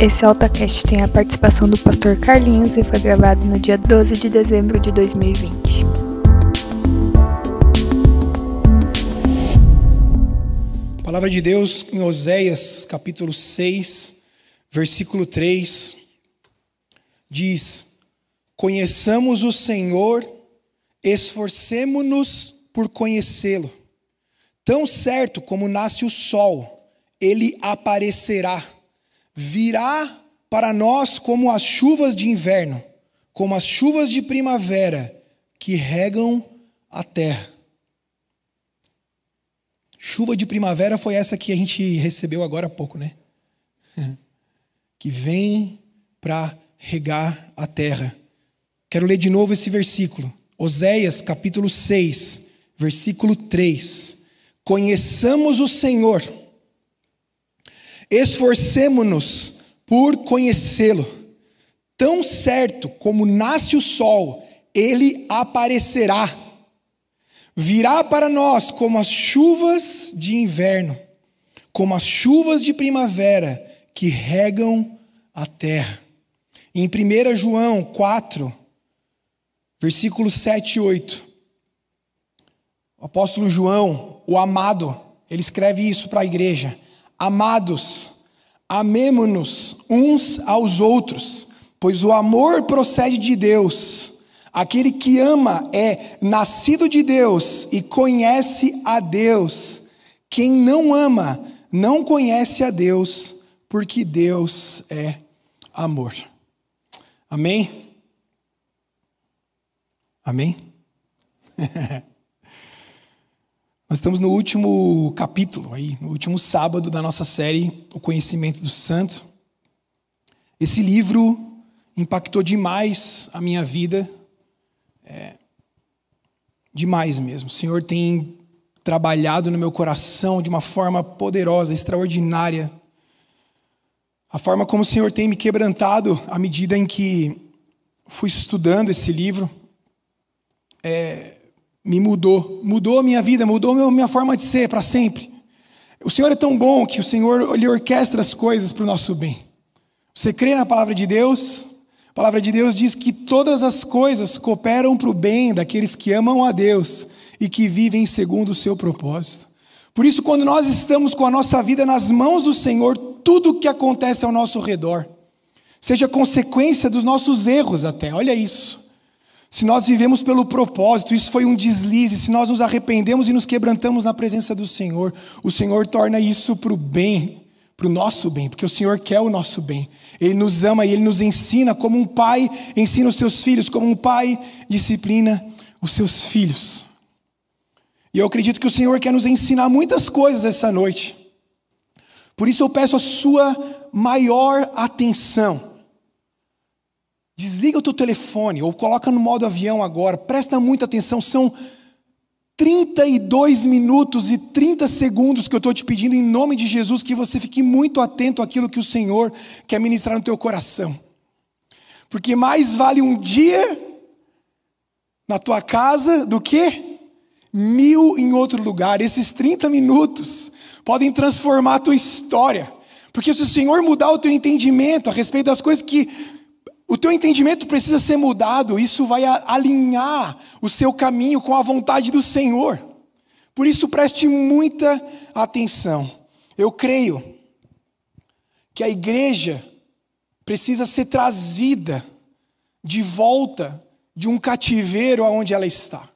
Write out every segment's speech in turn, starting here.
Esse AltaCast tem a participação do pastor Carlinhos e foi gravado no dia 12 de dezembro de 2020. Palavra de Deus em Oséias, capítulo 6, versículo 3, diz: Conheçamos o Senhor, esforcemo-nos por conhecê-lo. Tão certo como nasce o sol, ele aparecerá virá para nós como as chuvas de inverno, como as chuvas de primavera que regam a terra. Chuva de primavera foi essa que a gente recebeu agora há pouco, né? Que vem para regar a terra. Quero ler de novo esse versículo. Oséias, capítulo 6, versículo 3. Conheçamos o Senhor Esforcemo-nos por conhecê-lo. Tão certo como nasce o sol, ele aparecerá. Virá para nós como as chuvas de inverno, como as chuvas de primavera que regam a terra. Em 1 João 4, versículos 7 e 8, o apóstolo João, o amado, ele escreve isso para a igreja. Amados, amemo-nos uns aos outros, pois o amor procede de Deus. Aquele que ama é nascido de Deus e conhece a Deus. Quem não ama não conhece a Deus, porque Deus é amor. Amém? Amém? Nós estamos no último capítulo, aí, no último sábado da nossa série, O Conhecimento do Santo. Esse livro impactou demais a minha vida, é, demais mesmo. O Senhor tem trabalhado no meu coração de uma forma poderosa, extraordinária. A forma como o Senhor tem me quebrantado à medida em que fui estudando esse livro. É, me mudou, mudou a minha vida, mudou a minha forma de ser para sempre. O Senhor é tão bom que o Senhor ele orquestra as coisas para o nosso bem. Você crê na palavra de Deus? A palavra de Deus diz que todas as coisas cooperam para o bem daqueles que amam a Deus e que vivem segundo o seu propósito. Por isso, quando nós estamos com a nossa vida nas mãos do Senhor, tudo o que acontece ao nosso redor, seja consequência dos nossos erros até, olha isso. Se nós vivemos pelo propósito, isso foi um deslize, se nós nos arrependemos e nos quebrantamos na presença do Senhor, o Senhor torna isso para o bem, para o nosso bem, porque o Senhor quer o nosso bem. Ele nos ama e Ele nos ensina como um pai ensina os seus filhos, como um pai disciplina os seus filhos. E eu acredito que o Senhor quer nos ensinar muitas coisas essa noite. Por isso eu peço a sua maior atenção. Desliga o teu telefone ou coloca no modo avião agora. Presta muita atenção, são 32 minutos e 30 segundos que eu estou te pedindo em nome de Jesus que você fique muito atento àquilo que o Senhor quer ministrar no teu coração. Porque mais vale um dia na tua casa do que mil em outro lugar. Esses 30 minutos podem transformar a tua história. Porque se o Senhor mudar o teu entendimento a respeito das coisas que o teu entendimento precisa ser mudado, isso vai alinhar o seu caminho com a vontade do Senhor. Por isso, preste muita atenção. Eu creio que a igreja precisa ser trazida de volta de um cativeiro aonde ela está.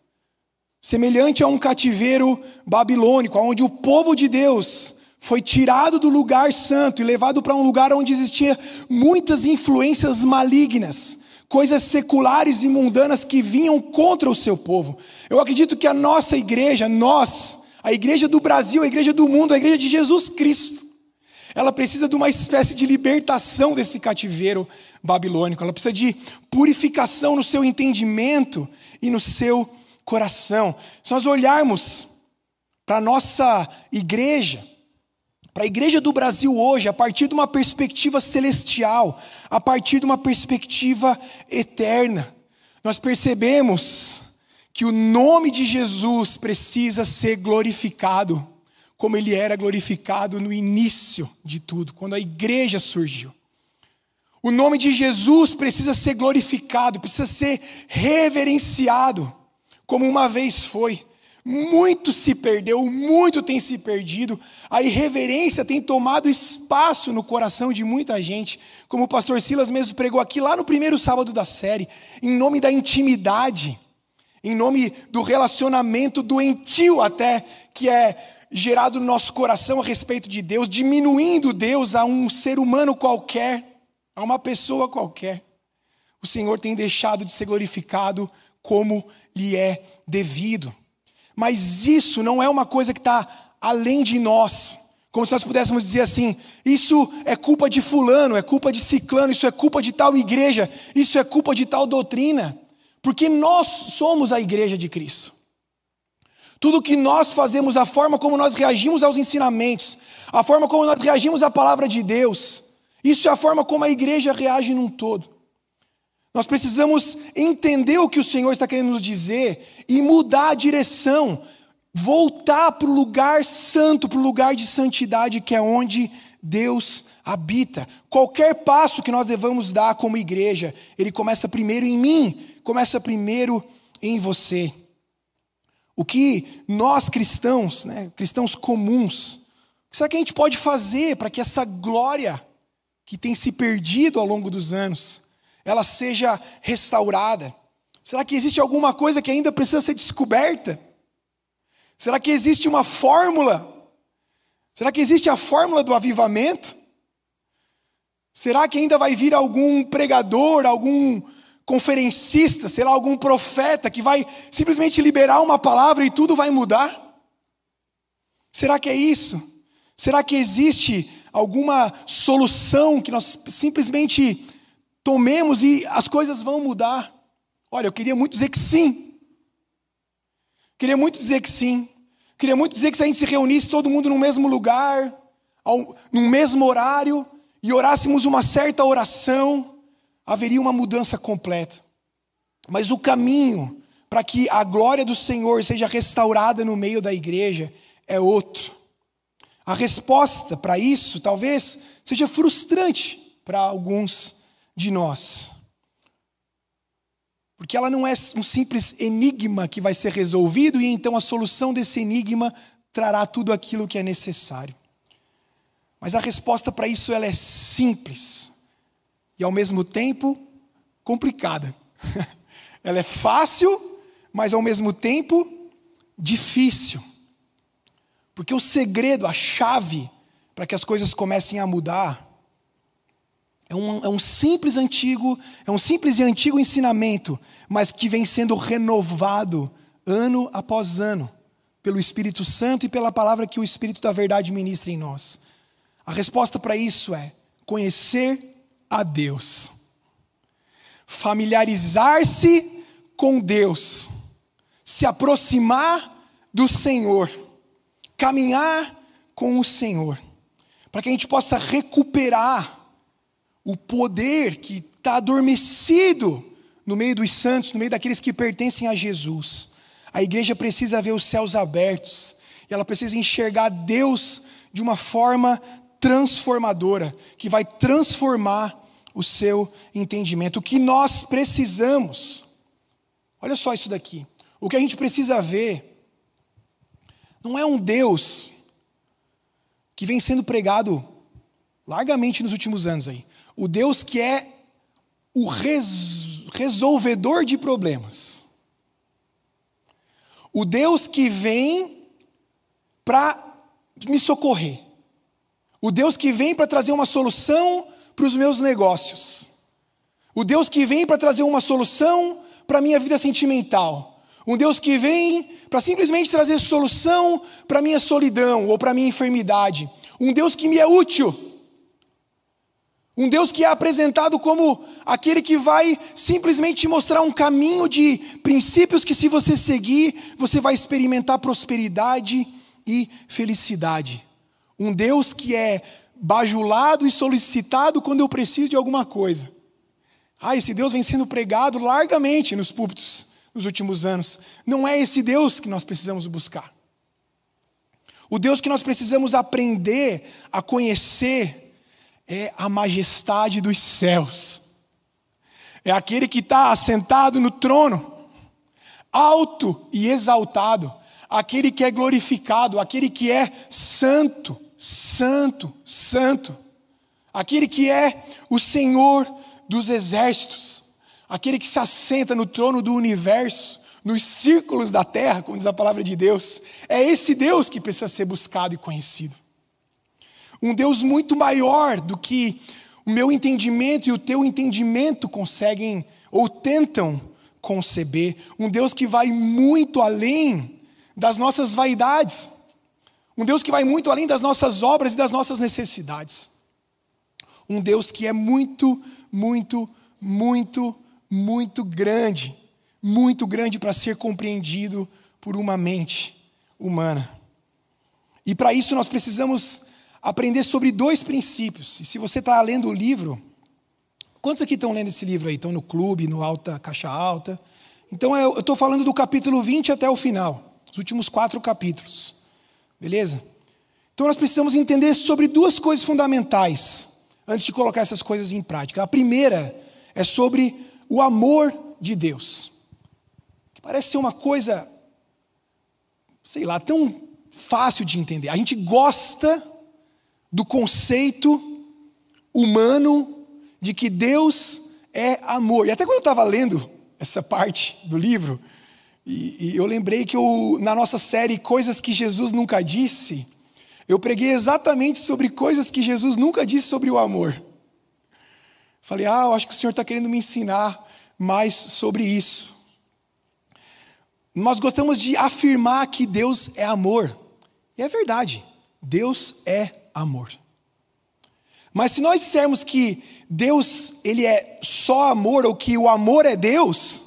Semelhante a um cativeiro babilônico, onde o povo de Deus foi tirado do lugar santo e levado para um lugar onde existia muitas influências malignas, coisas seculares e mundanas que vinham contra o seu povo. Eu acredito que a nossa igreja, nós, a igreja do Brasil, a igreja do mundo, a igreja de Jesus Cristo, ela precisa de uma espécie de libertação desse cativeiro babilônico, ela precisa de purificação no seu entendimento e no seu coração. Se nós olharmos para a nossa igreja, para a igreja do Brasil hoje, a partir de uma perspectiva celestial, a partir de uma perspectiva eterna, nós percebemos que o nome de Jesus precisa ser glorificado, como ele era glorificado no início de tudo, quando a igreja surgiu. O nome de Jesus precisa ser glorificado, precisa ser reverenciado, como uma vez foi. Muito se perdeu, muito tem se perdido. A irreverência tem tomado espaço no coração de muita gente, como o pastor Silas mesmo pregou aqui lá no primeiro sábado da série, em nome da intimidade, em nome do relacionamento doentio até que é gerado no nosso coração a respeito de Deus, diminuindo Deus a um ser humano qualquer, a uma pessoa qualquer. O Senhor tem deixado de ser glorificado como lhe é devido. Mas isso não é uma coisa que está além de nós. Como se nós pudéssemos dizer assim: isso é culpa de Fulano, é culpa de Ciclano, isso é culpa de tal igreja, isso é culpa de tal doutrina. Porque nós somos a igreja de Cristo. Tudo que nós fazemos, a forma como nós reagimos aos ensinamentos, a forma como nós reagimos à palavra de Deus, isso é a forma como a igreja reage num todo. Nós precisamos entender o que o Senhor está querendo nos dizer e mudar a direção, voltar para o lugar santo, para o lugar de santidade que é onde Deus habita. Qualquer passo que nós devamos dar como igreja, ele começa primeiro em mim, começa primeiro em você. O que nós cristãos, né, cristãos comuns, será que a gente pode fazer para que essa glória que tem se perdido ao longo dos anos, ela seja restaurada? Será que existe alguma coisa que ainda precisa ser descoberta? Será que existe uma fórmula? Será que existe a fórmula do avivamento? Será que ainda vai vir algum pregador, algum conferencista, sei lá, algum profeta que vai simplesmente liberar uma palavra e tudo vai mudar? Será que é isso? Será que existe alguma solução que nós simplesmente tomemos e as coisas vão mudar? Olha, eu queria muito dizer que sim. Queria muito dizer que sim. Queria muito dizer que se a gente se reunisse todo mundo no mesmo lugar, ao, no mesmo horário, e orássemos uma certa oração, haveria uma mudança completa. Mas o caminho para que a glória do Senhor seja restaurada no meio da igreja é outro. A resposta para isso talvez seja frustrante para alguns de nós. Porque ela não é um simples enigma que vai ser resolvido e então a solução desse enigma trará tudo aquilo que é necessário. Mas a resposta para isso ela é simples e ao mesmo tempo complicada. ela é fácil, mas ao mesmo tempo difícil. Porque o segredo, a chave para que as coisas comecem a mudar é um, é um simples antigo, é um simples e antigo ensinamento, mas que vem sendo renovado ano após ano pelo Espírito Santo e pela palavra que o Espírito da Verdade ministra em nós. A resposta para isso é conhecer a Deus, familiarizar-se com Deus, se aproximar do Senhor, caminhar com o Senhor, para que a gente possa recuperar o poder que está adormecido no meio dos santos, no meio daqueles que pertencem a Jesus. A igreja precisa ver os céus abertos, e ela precisa enxergar Deus de uma forma transformadora, que vai transformar o seu entendimento. O que nós precisamos, olha só isso daqui, o que a gente precisa ver, não é um Deus que vem sendo pregado largamente nos últimos anos aí. O Deus que é o res, resolvedor de problemas. O Deus que vem para me socorrer. O Deus que vem para trazer uma solução para os meus negócios. O Deus que vem para trazer uma solução para a minha vida sentimental. Um Deus que vem para simplesmente trazer solução para a minha solidão ou para a minha enfermidade. Um Deus que me é útil. Um Deus que é apresentado como aquele que vai simplesmente te mostrar um caminho de princípios que, se você seguir, você vai experimentar prosperidade e felicidade. Um Deus que é bajulado e solicitado quando eu preciso de alguma coisa. Ah, esse Deus vem sendo pregado largamente nos púlpitos nos últimos anos. Não é esse Deus que nós precisamos buscar. O Deus que nós precisamos aprender a conhecer é a majestade dos céus. É aquele que está assentado no trono, alto e exaltado, aquele que é glorificado, aquele que é santo, santo, santo, aquele que é o Senhor dos exércitos, aquele que se assenta no trono do universo, nos círculos da terra, como diz a palavra de Deus. É esse Deus que precisa ser buscado e conhecido. Um Deus muito maior do que o meu entendimento e o teu entendimento conseguem ou tentam conceber. Um Deus que vai muito além das nossas vaidades. Um Deus que vai muito além das nossas obras e das nossas necessidades. Um Deus que é muito, muito, muito, muito grande. Muito grande para ser compreendido por uma mente humana. E para isso nós precisamos aprender sobre dois princípios. E se você está lendo o livro, quantos aqui estão lendo esse livro aí? Estão no clube, no Alta Caixa Alta? Então eu estou falando do capítulo 20 até o final, os últimos quatro capítulos. Beleza? Então nós precisamos entender sobre duas coisas fundamentais antes de colocar essas coisas em prática. A primeira é sobre o amor de Deus. Que parece ser uma coisa, sei lá, tão fácil de entender. A gente gosta do conceito humano de que Deus é amor. E até quando eu estava lendo essa parte do livro, e, e eu lembrei que eu, na nossa série Coisas que Jesus Nunca Disse, eu preguei exatamente sobre coisas que Jesus nunca disse sobre o amor. Falei, ah, eu acho que o Senhor está querendo me ensinar mais sobre isso. Nós gostamos de afirmar que Deus é amor. E é verdade, Deus é amor. Mas se nós dissermos que Deus ele é só amor ou que o amor é Deus,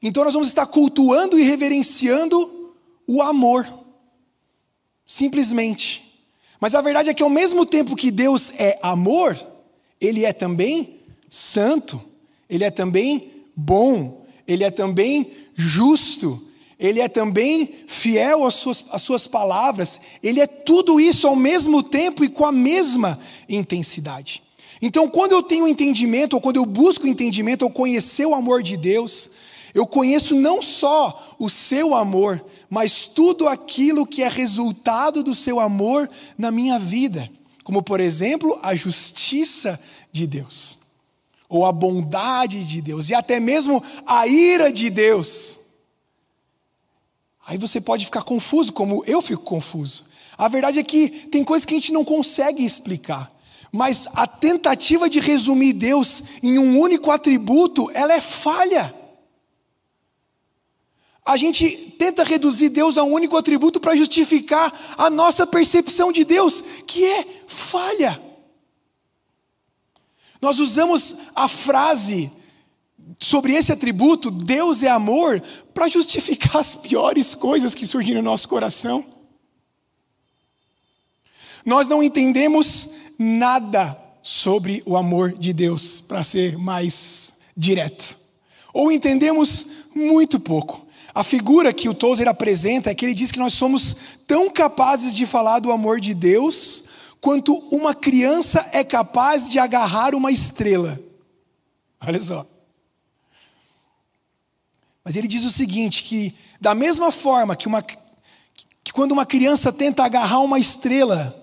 então nós vamos estar cultuando e reverenciando o amor. Simplesmente. Mas a verdade é que ao mesmo tempo que Deus é amor, ele é também santo, ele é também bom, ele é também justo, ele é também fiel às suas, às suas palavras, ele é tudo isso ao mesmo tempo e com a mesma intensidade. Então, quando eu tenho entendimento, ou quando eu busco entendimento, ou conhecer o amor de Deus, eu conheço não só o seu amor, mas tudo aquilo que é resultado do seu amor na minha vida, como por exemplo, a justiça de Deus, ou a bondade de Deus, e até mesmo a ira de Deus. Aí você pode ficar confuso, como eu fico confuso. A verdade é que tem coisas que a gente não consegue explicar. Mas a tentativa de resumir Deus em um único atributo, ela é falha. A gente tenta reduzir Deus a um único atributo para justificar a nossa percepção de Deus, que é falha. Nós usamos a frase sobre esse atributo, Deus é amor, para justificar as piores coisas que surgem no nosso coração. Nós não entendemos nada sobre o amor de Deus, para ser mais direto. Ou entendemos muito pouco. A figura que o Tozer apresenta é que ele diz que nós somos tão capazes de falar do amor de Deus quanto uma criança é capaz de agarrar uma estrela. Olha só. Mas ele diz o seguinte: que da mesma forma que, uma, que quando uma criança tenta agarrar uma estrela,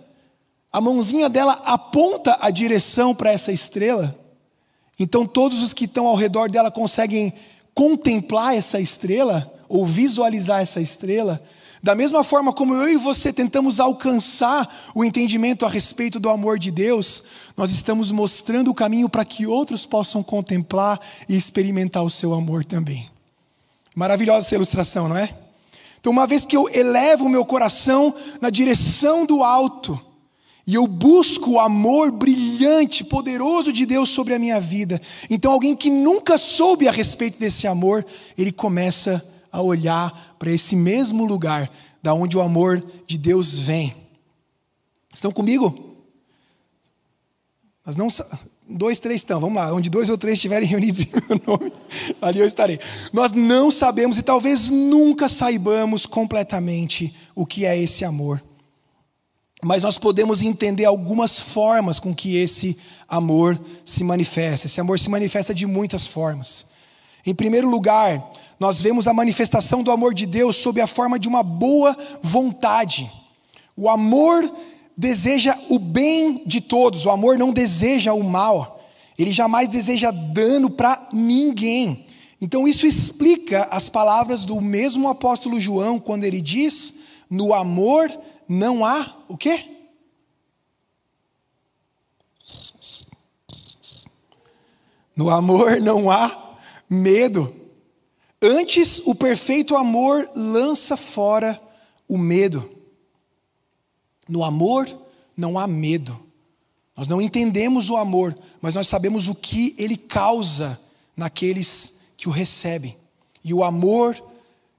a mãozinha dela aponta a direção para essa estrela, então todos os que estão ao redor dela conseguem contemplar essa estrela, ou visualizar essa estrela, da mesma forma como eu e você tentamos alcançar o entendimento a respeito do amor de Deus, nós estamos mostrando o caminho para que outros possam contemplar e experimentar o seu amor também. Maravilhosa essa ilustração, não é? Então, uma vez que eu elevo o meu coração na direção do alto, e eu busco o amor brilhante, poderoso de Deus sobre a minha vida, então alguém que nunca soube a respeito desse amor, ele começa a olhar para esse mesmo lugar da onde o amor de Deus vem. Estão comigo? Nós não Dois, três estão, vamos lá. Onde dois ou três estiverem reunidos em meu nome, ali eu estarei. Nós não sabemos e talvez nunca saibamos completamente o que é esse amor. mas nós podemos entender algumas formas com que esse amor se manifesta. Esse amor se manifesta de muitas formas. Em primeiro lugar, nós vemos a manifestação do amor de Deus sob a forma de uma boa vontade. O amor deseja o bem de todos, o amor não deseja o mal, ele jamais deseja dano para ninguém. Então, isso explica as palavras do mesmo apóstolo João, quando ele diz: no amor não há o quê? No amor não há medo. Antes, o perfeito amor lança fora o medo. No amor não há medo. Nós não entendemos o amor, mas nós sabemos o que ele causa naqueles que o recebem. E o amor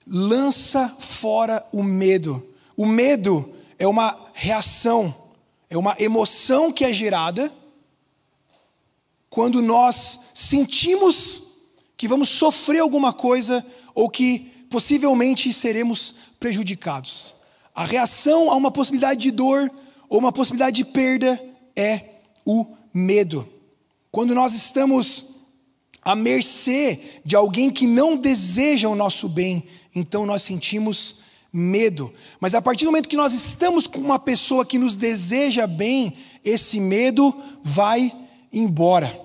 lança fora o medo. O medo é uma reação, é uma emoção que é gerada quando nós sentimos que vamos sofrer alguma coisa ou que possivelmente seremos prejudicados. A reação a uma possibilidade de dor ou uma possibilidade de perda é o medo. Quando nós estamos à mercê de alguém que não deseja o nosso bem, então nós sentimos medo. Mas a partir do momento que nós estamos com uma pessoa que nos deseja bem, esse medo vai embora.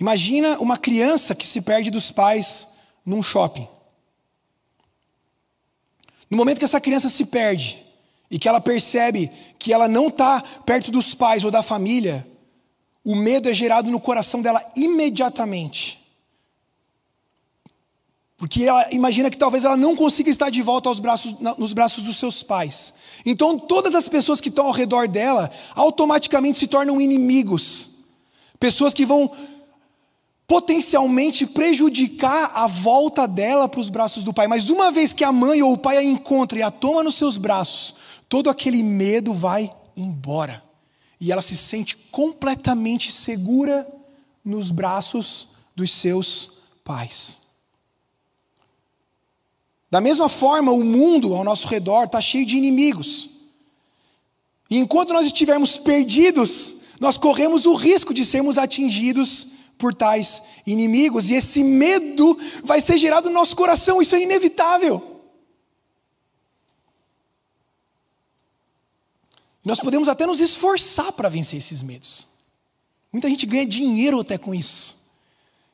Imagina uma criança que se perde dos pais num shopping. No momento que essa criança se perde e que ela percebe que ela não está perto dos pais ou da família, o medo é gerado no coração dela imediatamente. Porque ela imagina que talvez ela não consiga estar de volta aos braços, nos braços dos seus pais. Então todas as pessoas que estão ao redor dela automaticamente se tornam inimigos. Pessoas que vão potencialmente prejudicar a volta dela para os braços do pai. Mas uma vez que a mãe ou o pai a encontra e a toma nos seus braços, todo aquele medo vai embora. E ela se sente completamente segura nos braços dos seus pais. Da mesma forma, o mundo ao nosso redor está cheio de inimigos. E enquanto nós estivermos perdidos, nós corremos o risco de sermos atingidos por tais inimigos, e esse medo vai ser gerado no nosso coração, isso é inevitável. Nós podemos até nos esforçar para vencer esses medos. Muita gente ganha dinheiro até com isso,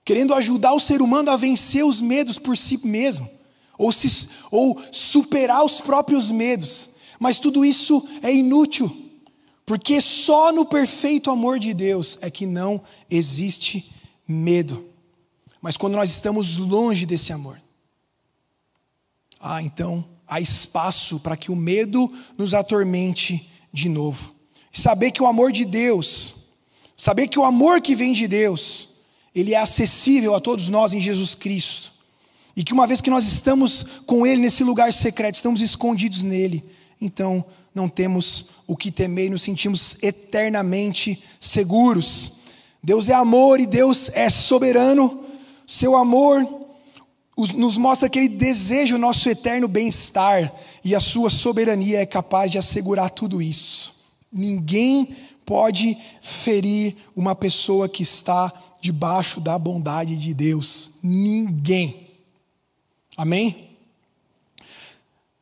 querendo ajudar o ser humano a vencer os medos por si mesmo, ou, se, ou superar os próprios medos, mas tudo isso é inútil, porque só no perfeito amor de Deus é que não existe medo. Mas quando nós estamos longe desse amor, ah, então há espaço para que o medo nos atormente de novo. Saber que o amor de Deus, saber que o amor que vem de Deus, ele é acessível a todos nós em Jesus Cristo. E que uma vez que nós estamos com Ele nesse lugar secreto, estamos escondidos nele, então não temos o que temer e nos sentimos eternamente seguros. Deus é amor e Deus é soberano. Seu amor nos mostra que Ele deseja o nosso eterno bem-estar e a Sua soberania é capaz de assegurar tudo isso. Ninguém pode ferir uma pessoa que está debaixo da bondade de Deus. Ninguém. Amém?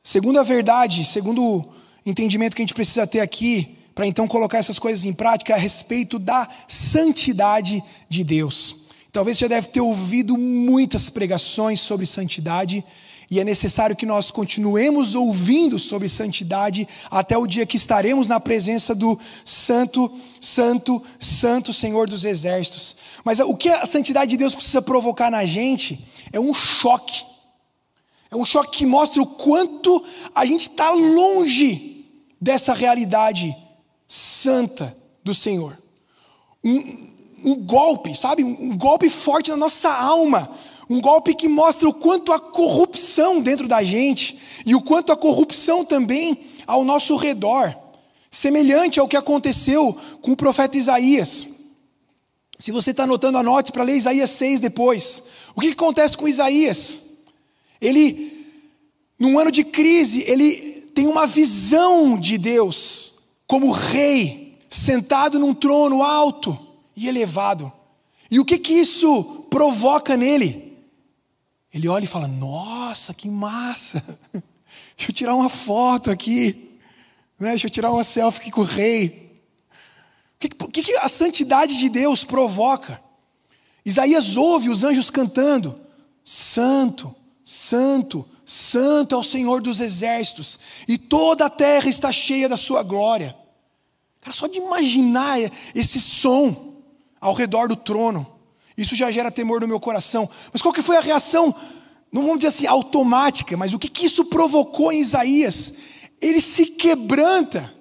Segundo a verdade, segundo entendimento que a gente precisa ter aqui, para então colocar essas coisas em prática a respeito da santidade de Deus. Talvez você já deve ter ouvido muitas pregações sobre santidade, e é necessário que nós continuemos ouvindo sobre santidade até o dia que estaremos na presença do Santo, Santo, Santo Senhor dos Exércitos. Mas o que a santidade de Deus precisa provocar na gente é um choque. É um choque que mostra o quanto a gente está longe dessa realidade santa do Senhor. Um, um golpe, sabe? Um, golpe forte na nossa alma. Um golpe que mostra o quanto a corrupção dentro da gente e o quanto a corrupção também ao nosso redor. Semelhante ao que aconteceu com o profeta Isaías. Se você está anotando, anote para ler Isaías 6 depois. O que, que acontece com Isaías? Ele, num ano de crise, ele tem uma visão de Deus como rei, sentado num trono alto e elevado. E o que que isso provoca nele? Ele olha e fala: Nossa, que massa! Deixa eu tirar uma foto aqui, né? deixa eu tirar uma selfie aqui com o rei. O que, que, que a santidade de Deus provoca? Isaías ouve os anjos cantando: Santo, Santo, Santo é o Senhor dos exércitos, e toda a terra está cheia da sua glória. Cara, só de imaginar esse som ao redor do trono, isso já gera temor no meu coração. Mas qual que foi a reação, não vamos dizer assim automática, mas o que, que isso provocou em Isaías? Ele se quebranta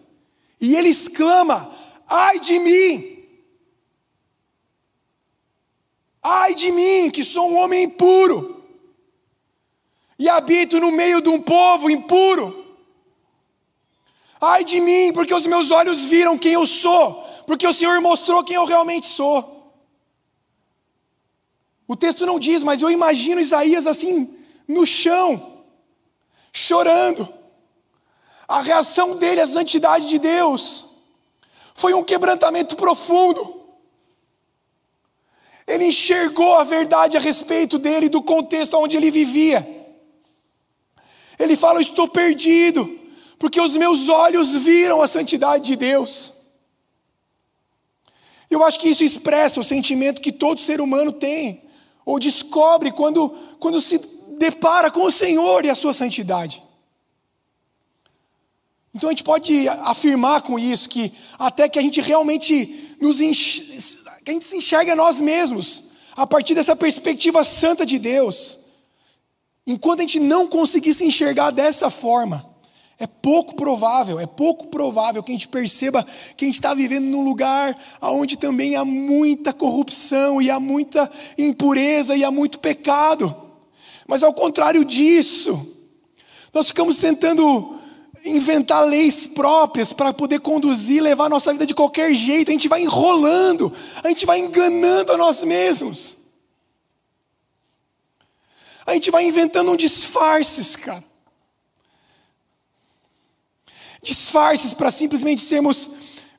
e ele exclama: Ai de mim! Ai de mim, que sou um homem impuro, e habito no meio de um povo impuro. Ai de mim, porque os meus olhos viram quem eu sou, porque o Senhor mostrou quem eu realmente sou. O texto não diz, mas eu imagino Isaías assim, no chão, chorando. A reação dele à santidade de Deus foi um quebrantamento profundo. Ele enxergou a verdade a respeito dele, do contexto onde ele vivia. Ele fala: estou perdido, porque os meus olhos viram a santidade de Deus. Eu acho que isso expressa o sentimento que todo ser humano tem, ou descobre quando, quando se depara com o Senhor e a sua santidade. Então a gente pode afirmar com isso que até que a gente realmente nos enche, que a gente se enxerga a nós mesmos, a partir dessa perspectiva santa de Deus. Enquanto a gente não conseguir se enxergar dessa forma, é pouco provável, é pouco provável que a gente perceba que a gente está vivendo num lugar onde também há muita corrupção e há muita impureza e há muito pecado. Mas ao contrário disso, nós ficamos tentando inventar leis próprias para poder conduzir, levar a nossa vida de qualquer jeito. A gente vai enrolando, a gente vai enganando a nós mesmos. A gente vai inventando um disfarces, cara. Disfarces para simplesmente sermos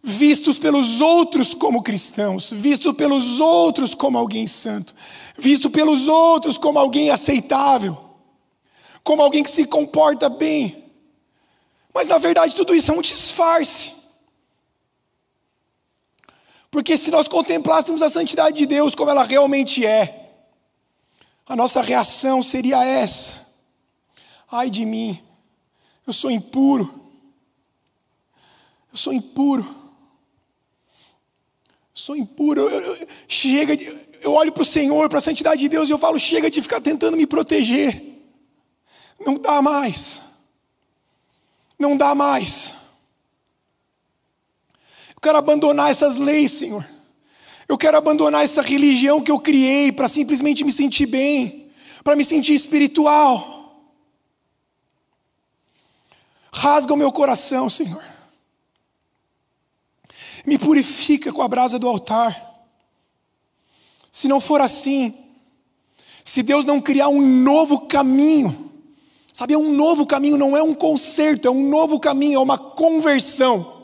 vistos pelos outros como cristãos, vistos pelos outros como alguém santo, visto pelos outros como alguém aceitável, como alguém que se comporta bem. Mas na verdade tudo isso é um disfarce. Porque se nós contemplássemos a santidade de Deus como ela realmente é, a nossa reação seria essa: ai de mim, eu sou impuro, eu sou impuro, eu sou impuro, eu, eu, chega de, eu olho para o Senhor, para a santidade de Deus e eu falo: chega de ficar tentando me proteger, não dá mais. Não dá mais. Eu quero abandonar essas leis, Senhor. Eu quero abandonar essa religião que eu criei para simplesmente me sentir bem, para me sentir espiritual. Rasga o meu coração, Senhor. Me purifica com a brasa do altar. Se não for assim, se Deus não criar um novo caminho, Sabe, é um novo caminho, não é um conserto, é um novo caminho, é uma conversão.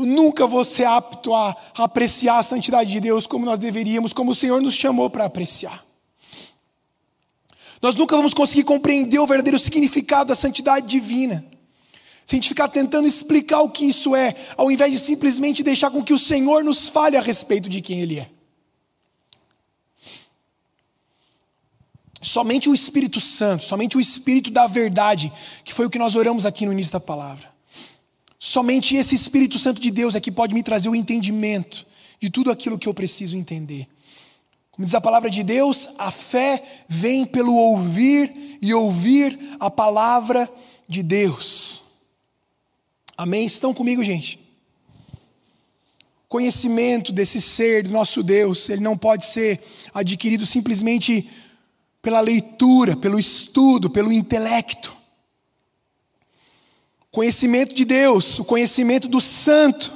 Eu nunca vou ser apto a apreciar a santidade de Deus como nós deveríamos, como o Senhor nos chamou para apreciar. Nós nunca vamos conseguir compreender o verdadeiro significado da santidade divina. Se a gente ficar tentando explicar o que isso é, ao invés de simplesmente deixar com que o Senhor nos fale a respeito de quem Ele é. Somente o Espírito Santo, somente o Espírito da verdade, que foi o que nós oramos aqui no início da palavra. Somente esse Espírito Santo de Deus é que pode me trazer o entendimento de tudo aquilo que eu preciso entender. Como diz a palavra de Deus, a fé vem pelo ouvir e ouvir a palavra de Deus. Amém? Estão comigo, gente? Conhecimento desse ser, do nosso Deus, ele não pode ser adquirido simplesmente pela leitura, pelo estudo, pelo intelecto. Conhecimento de Deus, o conhecimento do santo,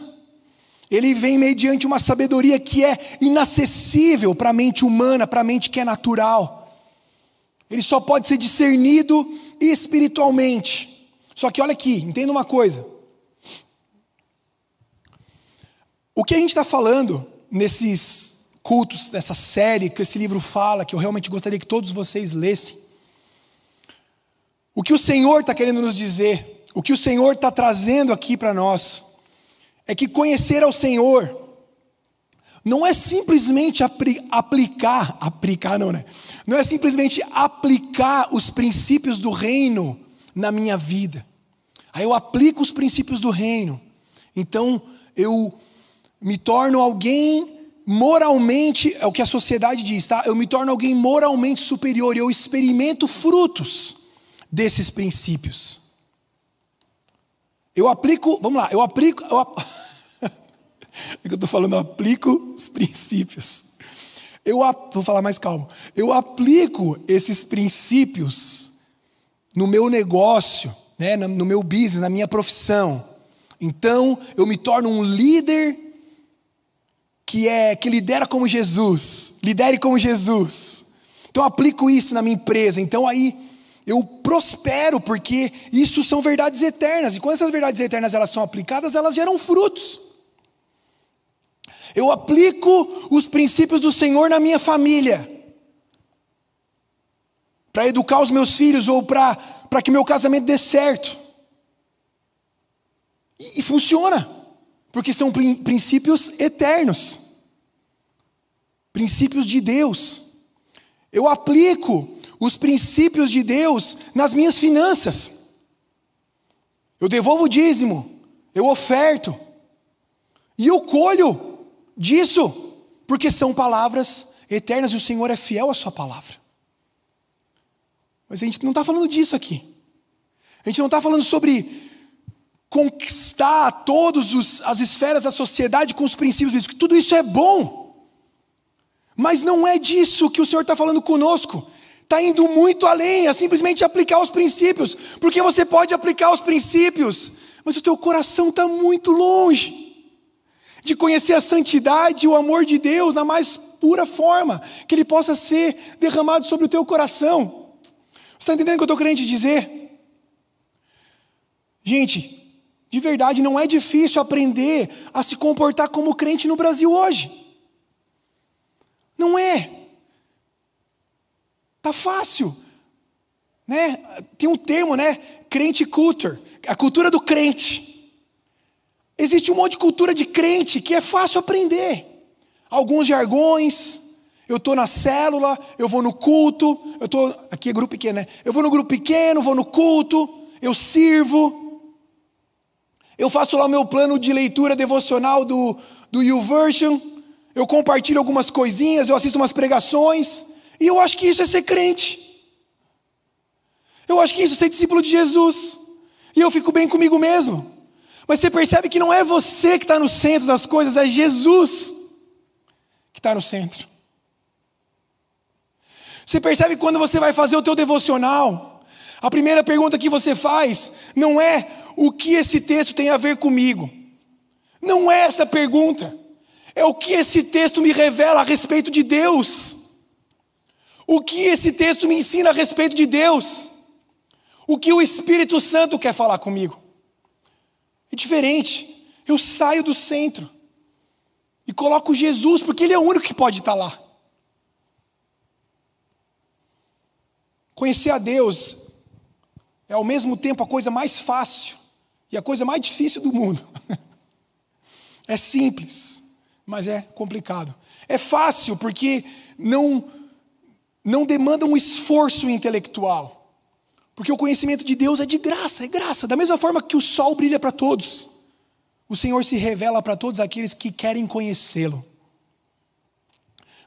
ele vem mediante uma sabedoria que é inacessível para a mente humana, para a mente que é natural. Ele só pode ser discernido espiritualmente. Só que olha aqui, entenda uma coisa. O que a gente está falando nesses cultos, nessa série que esse livro fala, que eu realmente gostaria que todos vocês lessem. O que o Senhor está querendo nos dizer, o que o Senhor está trazendo aqui para nós, é que conhecer ao Senhor não é simplesmente aplicar, aplicar não, né? Não é simplesmente aplicar os princípios do reino na minha vida. Aí eu aplico os princípios do reino. Então eu me torno alguém moralmente, é o que a sociedade diz, tá? Eu me torno alguém moralmente superior e eu experimento frutos desses princípios. Eu aplico, vamos lá, eu aplico, eu, é que eu estou falando, eu aplico os princípios. Eu vou falar mais calmo. Eu aplico esses princípios no meu negócio, né, no meu business, na minha profissão. Então, eu me torno um líder que é que lidera como Jesus, lidere como Jesus. Então eu aplico isso na minha empresa. Então aí eu prospero porque isso são verdades eternas. E quando essas verdades eternas elas são aplicadas, elas geram frutos. Eu aplico os princípios do Senhor na minha família. Para educar os meus filhos ou para que meu casamento dê certo. E, e funciona porque são princípios eternos, princípios de Deus. Eu aplico os princípios de Deus nas minhas finanças. Eu devolvo o dízimo, eu oferto, e eu colho disso, porque são palavras eternas e o Senhor é fiel à Sua palavra. Mas a gente não está falando disso aqui. A gente não está falando sobre conquistar todas as esferas da sociedade com os princípios bíblicos. Tudo isso é bom. Mas não é disso que o Senhor está falando conosco. Está indo muito além, é simplesmente aplicar os princípios. Porque você pode aplicar os princípios, mas o teu coração está muito longe de conhecer a santidade e o amor de Deus na mais pura forma, que ele possa ser derramado sobre o teu coração. Você está entendendo o que eu estou querendo te dizer? Gente, de verdade, não é difícil aprender a se comportar como crente no Brasil hoje. Não é. Tá fácil. Né? Tem um termo, né? Crente culture, a cultura do crente. Existe um monte de cultura de crente que é fácil aprender. Alguns jargões, eu estou na célula, eu vou no culto, eu tô aqui é grupo pequeno, né? Eu vou no grupo pequeno, vou no culto, eu sirvo. Eu faço lá o meu plano de leitura devocional do, do YouVersion. Eu compartilho algumas coisinhas, eu assisto umas pregações. E eu acho que isso é ser crente. Eu acho que isso é ser discípulo de Jesus. E eu fico bem comigo mesmo. Mas você percebe que não é você que está no centro das coisas, é Jesus que está no centro. Você percebe quando você vai fazer o teu devocional, a primeira pergunta que você faz não é o que esse texto tem a ver comigo. Não é essa pergunta. É o que esse texto me revela a respeito de Deus. O que esse texto me ensina a respeito de Deus. O que o Espírito Santo quer falar comigo. É diferente. Eu saio do centro e coloco Jesus, porque Ele é o único que pode estar lá. Conhecer a Deus é ao mesmo tempo a coisa mais fácil e a coisa mais difícil do mundo. É simples, mas é complicado. É fácil porque não não demanda um esforço intelectual. Porque o conhecimento de Deus é de graça, é graça, da mesma forma que o sol brilha para todos. O Senhor se revela para todos aqueles que querem conhecê-lo.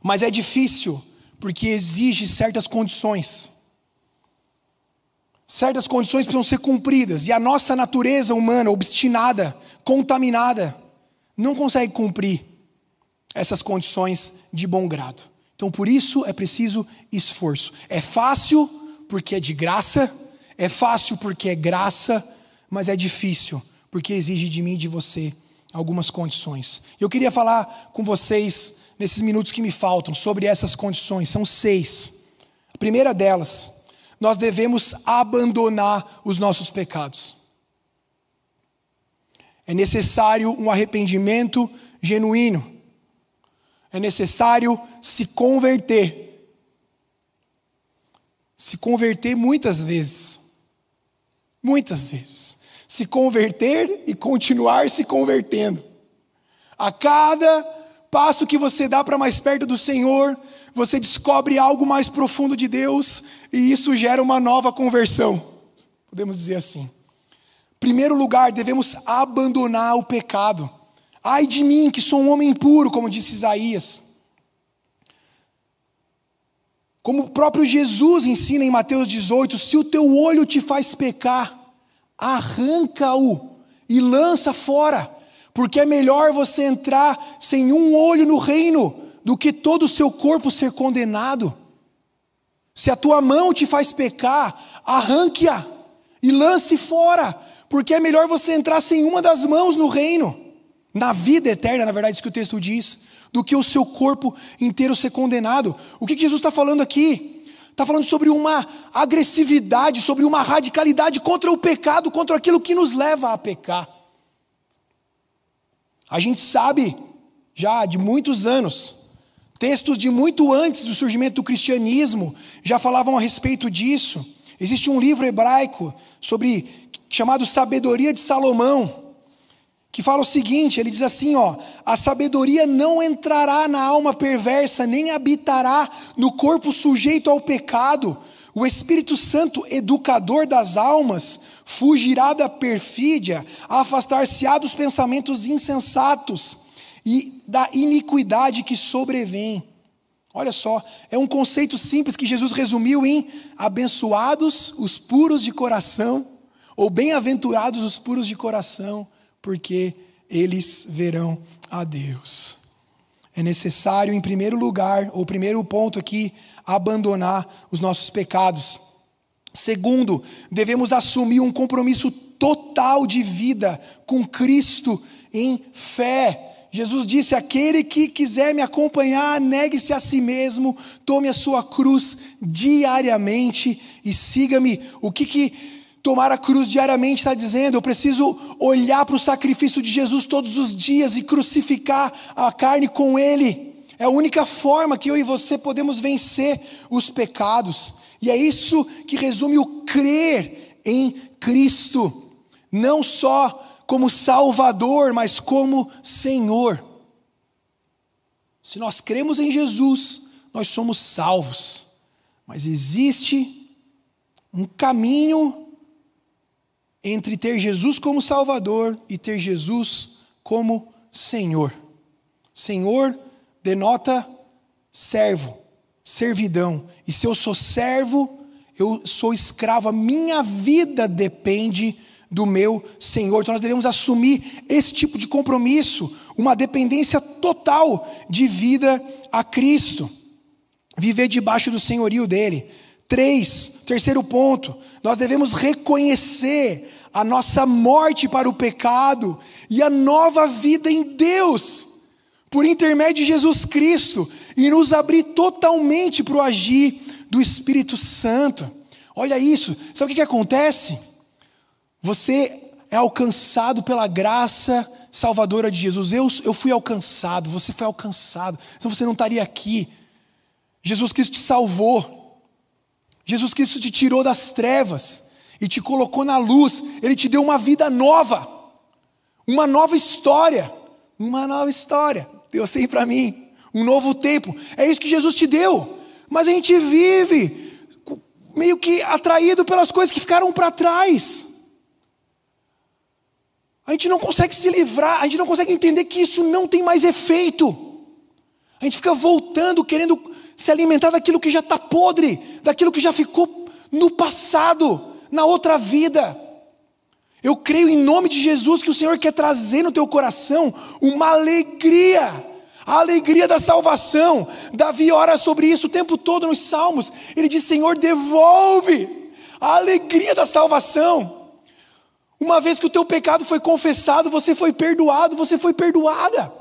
Mas é difícil porque exige certas condições certas condições precisam ser cumpridas, e a nossa natureza humana, obstinada, contaminada, não consegue cumprir essas condições de bom grado. Então, por isso é preciso esforço. É fácil porque é de graça, é fácil porque é graça, mas é difícil porque exige de mim e de você algumas condições. Eu queria falar com vocês nesses minutos que me faltam sobre essas condições. São seis. A primeira delas, nós devemos abandonar os nossos pecados. É necessário um arrependimento genuíno. É necessário se converter. Se converter muitas vezes. Muitas vezes. Se converter e continuar se convertendo. A cada passo que você dá para mais perto do Senhor, você descobre algo mais profundo de Deus e isso gera uma nova conversão. Podemos dizer assim. Primeiro lugar, devemos abandonar o pecado. Ai de mim, que sou um homem impuro, como disse Isaías. Como o próprio Jesus ensina em Mateus 18: se o teu olho te faz pecar, arranca-o e lança fora, porque é melhor você entrar sem um olho no reino do que todo o seu corpo ser condenado. Se a tua mão te faz pecar, arranque-a e lance fora, porque é melhor você entrar sem uma das mãos no reino, na vida eterna, na verdade, isso que o texto diz, do que o seu corpo inteiro ser condenado. O que Jesus está falando aqui? Está falando sobre uma agressividade, sobre uma radicalidade contra o pecado, contra aquilo que nos leva a pecar. A gente sabe já de muitos anos, textos de muito antes do surgimento do cristianismo já falavam a respeito disso. Existe um livro hebraico sobre chamado Sabedoria de Salomão, que fala o seguinte: ele diz assim, ó, a sabedoria não entrará na alma perversa, nem habitará no corpo sujeito ao pecado. O Espírito Santo, educador das almas, fugirá da perfídia, afastar-se-á dos pensamentos insensatos e da iniquidade que sobrevém. Olha só, é um conceito simples que Jesus resumiu em abençoados os puros de coração ou bem-aventurados os puros de coração, porque eles verão a Deus. É necessário, em primeiro lugar, ou primeiro ponto aqui, abandonar os nossos pecados. Segundo, devemos assumir um compromisso total de vida com Cristo em fé. Jesus disse: Aquele que quiser me acompanhar, negue-se a si mesmo, tome a sua cruz diariamente e siga-me. O que, que Tomar a cruz diariamente está dizendo: eu preciso olhar para o sacrifício de Jesus todos os dias e crucificar a carne com Ele. É a única forma que eu e você podemos vencer os pecados. E é isso que resume o crer em Cristo, não só como Salvador, mas como Senhor. Se nós cremos em Jesus, nós somos salvos. Mas existe um caminho entre ter Jesus como Salvador e ter Jesus como Senhor. Senhor denota servo, servidão. E se eu sou servo, eu sou escravo, a minha vida depende do meu Senhor. Então nós devemos assumir esse tipo de compromisso, uma dependência total de vida a Cristo. Viver debaixo do senhorio dele. Três, terceiro ponto, nós devemos reconhecer a nossa morte para o pecado e a nova vida em Deus, por intermédio de Jesus Cristo, e nos abrir totalmente para o agir do Espírito Santo. Olha isso, sabe o que, que acontece? Você é alcançado pela graça salvadora de Jesus. Eu, eu fui alcançado, você foi alcançado, senão você não estaria aqui. Jesus Cristo te salvou. Jesus Cristo te tirou das trevas e te colocou na luz, Ele te deu uma vida nova, uma nova história, uma nova história. Deus tem para mim um novo tempo. É isso que Jesus te deu. Mas a gente vive meio que atraído pelas coisas que ficaram para trás. A gente não consegue se livrar, a gente não consegue entender que isso não tem mais efeito. A gente fica voltando, querendo se alimentar daquilo que já está podre, daquilo que já ficou no passado, na outra vida. Eu creio em nome de Jesus que o Senhor quer trazer no teu coração uma alegria, a alegria da salvação. Davi ora sobre isso o tempo todo nos Salmos. Ele diz: Senhor, devolve a alegria da salvação. Uma vez que o teu pecado foi confessado, você foi perdoado, você foi perdoada.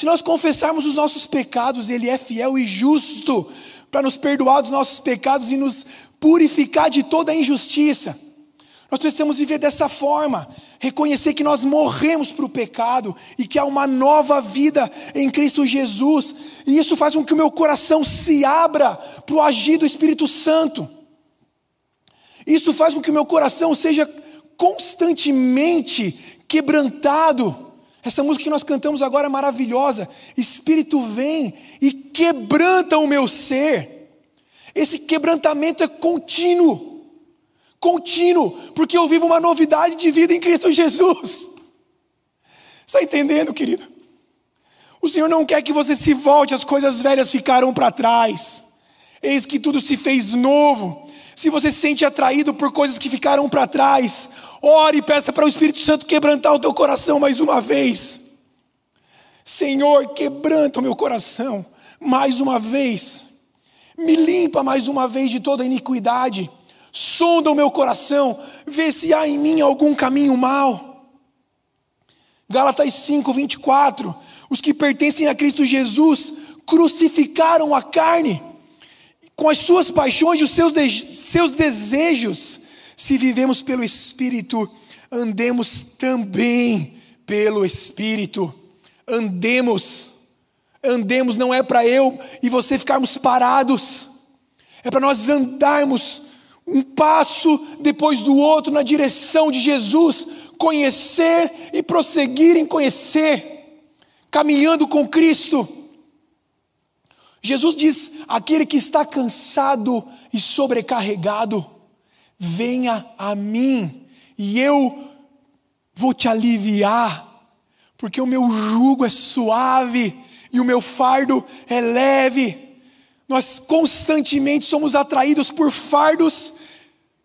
Se nós confessarmos os nossos pecados, Ele é fiel e justo para nos perdoar dos nossos pecados e nos purificar de toda a injustiça. Nós precisamos viver dessa forma, reconhecer que nós morremos para o pecado e que há uma nova vida em Cristo Jesus, e isso faz com que o meu coração se abra para o agir do Espírito Santo. Isso faz com que o meu coração seja constantemente quebrantado. Essa música que nós cantamos agora é maravilhosa. Espírito vem e quebranta o meu ser. Esse quebrantamento é contínuo contínuo, porque eu vivo uma novidade de vida em Cristo Jesus. Está entendendo, querido? O Senhor não quer que você se volte, as coisas velhas ficaram para trás. Eis que tudo se fez novo. Se você se sente atraído por coisas que ficaram para trás, ore e peça para o Espírito Santo quebrantar o teu coração mais uma vez. Senhor, quebranta o meu coração mais uma vez. Me limpa mais uma vez de toda iniquidade sonda o meu coração, vê se há em mim algum caminho mau. Gálatas 5, 24. Os que pertencem a Cristo Jesus crucificaram a carne com as suas paixões e os seus, de seus desejos. Se vivemos pelo Espírito, andemos também pelo Espírito. Andemos, andemos não é para eu e você ficarmos parados, é para nós andarmos um passo depois do outro na direção de Jesus, conhecer e prosseguir em conhecer, caminhando com Cristo. Jesus diz: aquele que está cansado e sobrecarregado, venha a mim, e eu vou te aliviar, porque o meu jugo é suave e o meu fardo é leve. Nós constantemente somos atraídos por fardos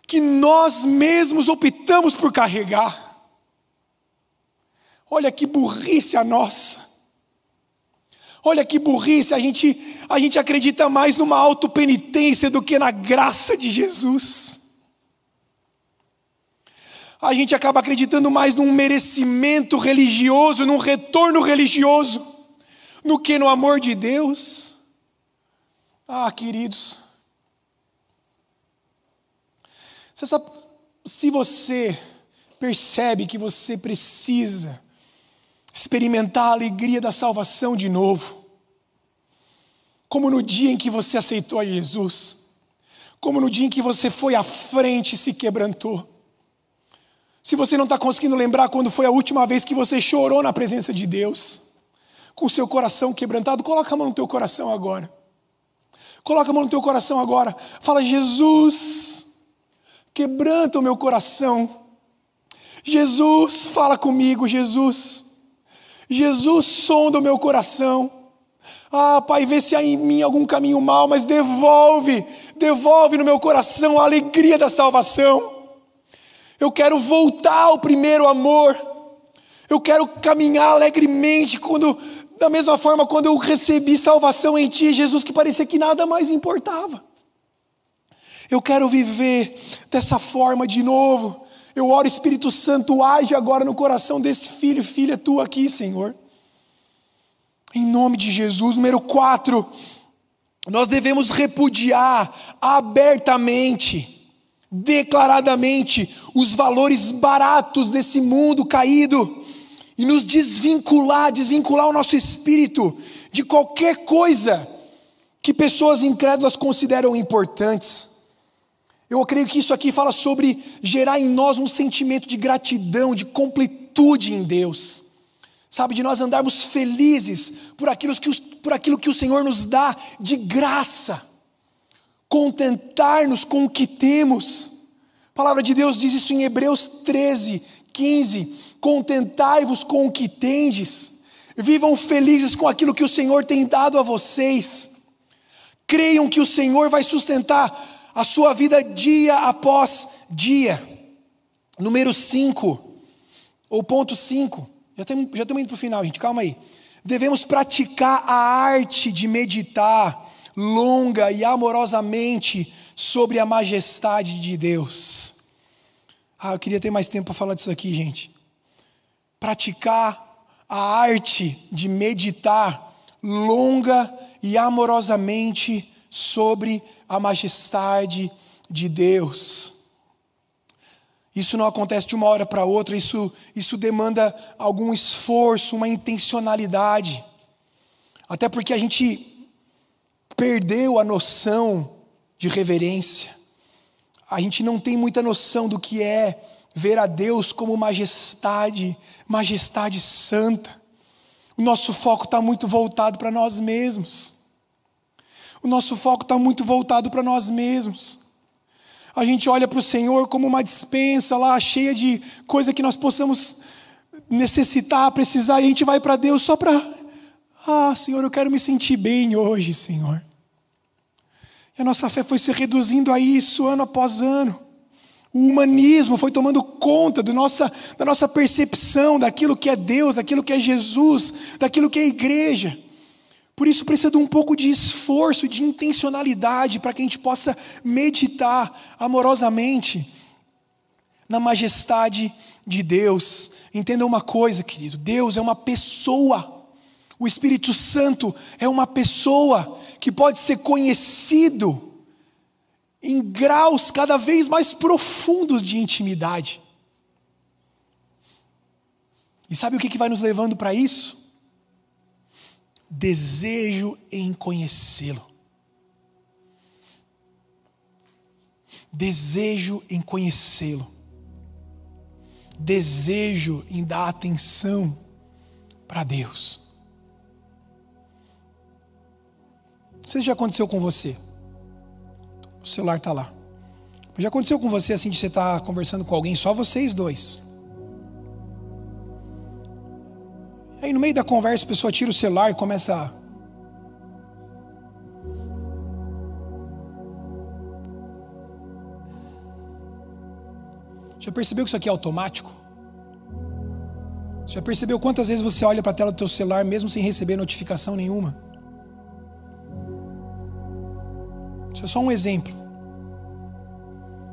que nós mesmos optamos por carregar. Olha que burrice a nossa. Olha que burrice, a gente, a gente acredita mais numa autopenitência do que na graça de Jesus. A gente acaba acreditando mais num merecimento religioso, num retorno religioso, do que no amor de Deus. Ah, queridos, sabe, se você percebe que você precisa experimentar a alegria da salvação de novo, como no dia em que você aceitou a Jesus, como no dia em que você foi à frente e se quebrantou. Se você não está conseguindo lembrar quando foi a última vez que você chorou na presença de Deus, com seu coração quebrantado, coloca a mão no teu coração agora. Coloca a mão no teu coração agora. Fala, Jesus, quebranta o meu coração. Jesus, fala comigo, Jesus. Jesus, sonda o meu coração. Ah, Pai, vê se há em mim algum caminho mal, mas devolve, devolve no meu coração a alegria da salvação. Eu quero voltar ao primeiro amor. Eu quero caminhar alegremente quando da mesma forma, quando eu recebi salvação em Ti, Jesus, que parecia que nada mais importava. Eu quero viver dessa forma de novo. Eu oro, Espírito Santo, age agora no coração desse filho, filha tua aqui, Senhor. Em nome de Jesus. Número 4, nós devemos repudiar abertamente, declaradamente, os valores baratos desse mundo caído e nos desvincular, desvincular o nosso espírito de qualquer coisa que pessoas incrédulas consideram importantes. Eu creio que isso aqui fala sobre gerar em nós um sentimento de gratidão, de completude em Deus. Sabe, de nós andarmos felizes por aquilo que, por aquilo que o Senhor nos dá de graça. Contentar-nos com o que temos. A palavra de Deus diz isso em Hebreus 13, 15 contentai-vos com o que tendes, vivam felizes com aquilo que o Senhor tem dado a vocês, creiam que o Senhor vai sustentar a sua vida dia após dia. Número 5, ou ponto 5, já estamos já indo para o final, gente, calma aí. Devemos praticar a arte de meditar longa e amorosamente sobre a majestade de Deus. Ah, eu queria ter mais tempo para falar disso aqui, gente praticar a arte de meditar longa e amorosamente sobre a majestade de Deus. Isso não acontece de uma hora para outra, isso, isso demanda algum esforço, uma intencionalidade. Até porque a gente perdeu a noção de reverência. A gente não tem muita noção do que é ver a Deus como majestade, majestade santa. O nosso foco está muito voltado para nós mesmos. O nosso foco está muito voltado para nós mesmos. A gente olha para o Senhor como uma dispensa lá, cheia de coisa que nós possamos necessitar, precisar, e a gente vai para Deus só para. Ah, Senhor, eu quero me sentir bem hoje, Senhor. E a nossa fé foi se reduzindo a isso ano após ano. O humanismo foi tomando conta nossa, da nossa percepção daquilo que é Deus, daquilo que é Jesus, daquilo que é igreja. Por isso precisa de um pouco de esforço, de intencionalidade, para que a gente possa meditar amorosamente na majestade de Deus. Entenda uma coisa, querido: Deus é uma pessoa. O Espírito Santo é uma pessoa que pode ser conhecido em graus cada vez mais profundos de intimidade. E sabe o que, vai nos levando para isso? Desejo em conhecê-lo. Desejo em conhecê-lo. Desejo em dar atenção para Deus. Não sei se já aconteceu com você o celular está lá. Já aconteceu com você assim de você estar tá conversando com alguém, só vocês dois. Aí no meio da conversa a pessoa tira o celular e começa a. Já percebeu que isso aqui é automático? Já percebeu quantas vezes você olha para a tela do teu celular mesmo sem receber notificação nenhuma? Isso é só um exemplo.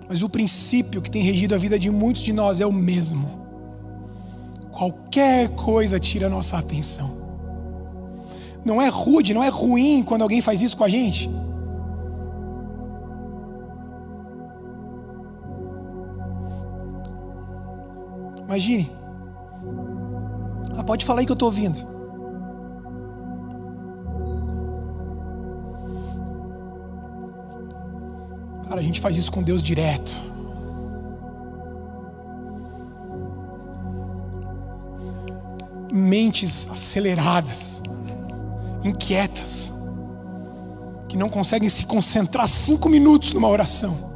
Mas o princípio que tem regido a vida de muitos de nós é o mesmo. Qualquer coisa tira a nossa atenção. Não é rude, não é ruim quando alguém faz isso com a gente. Imagine. Ah, pode falar aí que eu estou ouvindo. Cara, a gente faz isso com Deus direto. Mentes aceleradas, inquietas, que não conseguem se concentrar cinco minutos numa oração.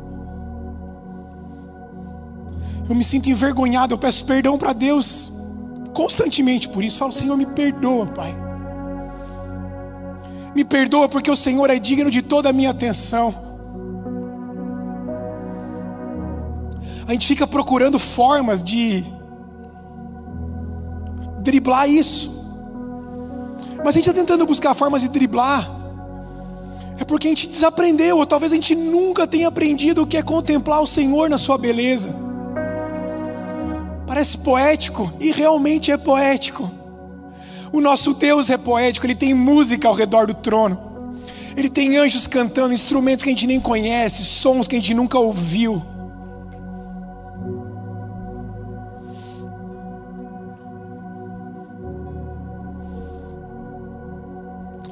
Eu me sinto envergonhado, eu peço perdão para Deus constantemente por isso. Falo, Senhor, me perdoa, Pai. Me perdoa porque o Senhor é digno de toda a minha atenção. a gente fica procurando formas de driblar isso. Mas a gente está tentando buscar formas de driblar, é porque a gente desaprendeu, ou talvez a gente nunca tenha aprendido o que é contemplar o Senhor na sua beleza. Parece poético, e realmente é poético. O nosso Deus é poético, ele tem música ao redor do trono, ele tem anjos cantando, instrumentos que a gente nem conhece, sons que a gente nunca ouviu.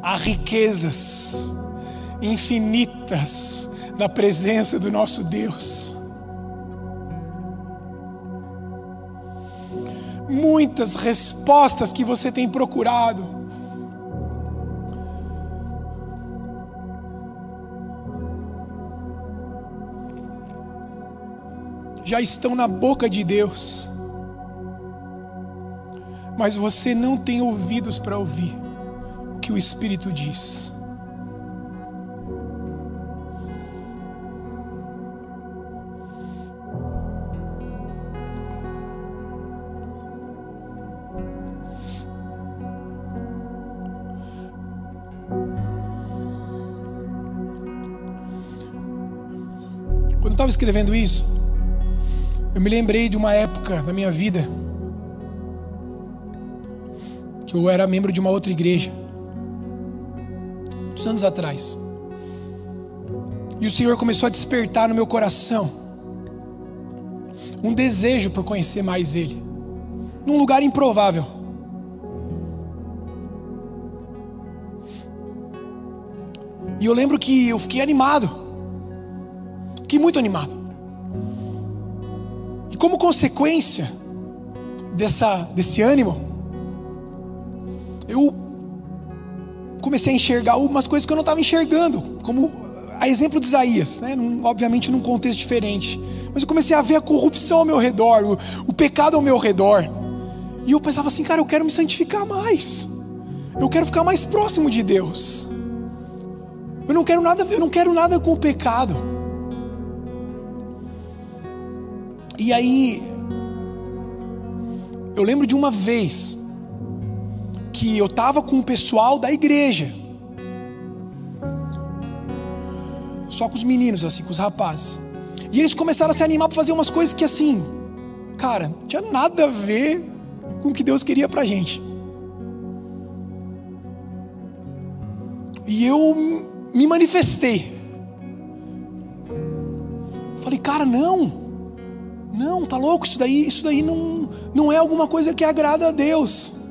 Há riquezas infinitas na presença do nosso Deus. Muitas respostas que você tem procurado. Já estão na boca de Deus, mas você não tem ouvidos para ouvir que o Espírito diz. Quando eu estava escrevendo isso, eu me lembrei de uma época da minha vida que eu era membro de uma outra igreja, muitos anos atrás. E o Senhor começou a despertar no meu coração um desejo por conhecer mais Ele, num lugar improvável. E eu lembro que eu fiquei animado, fiquei muito animado. E como consequência dessa, desse ânimo, eu comecei a enxergar algumas coisas que eu não estava enxergando, como a exemplo de Isaías, né? Num, obviamente num contexto diferente. Mas eu comecei a ver a corrupção ao meu redor, o, o pecado ao meu redor. E eu pensava assim, cara, eu quero me santificar mais. Eu quero ficar mais próximo de Deus. Eu não quero nada, eu não quero nada com o pecado. E aí eu lembro de uma vez que eu estava com o pessoal da igreja. Só com os meninos, assim, com os rapazes. E eles começaram a se animar para fazer umas coisas que, assim, cara, não tinha nada a ver com o que Deus queria pra gente. E eu me manifestei. Falei, cara, não. Não, tá louco? Isso daí, isso daí não, não é alguma coisa que agrada a Deus.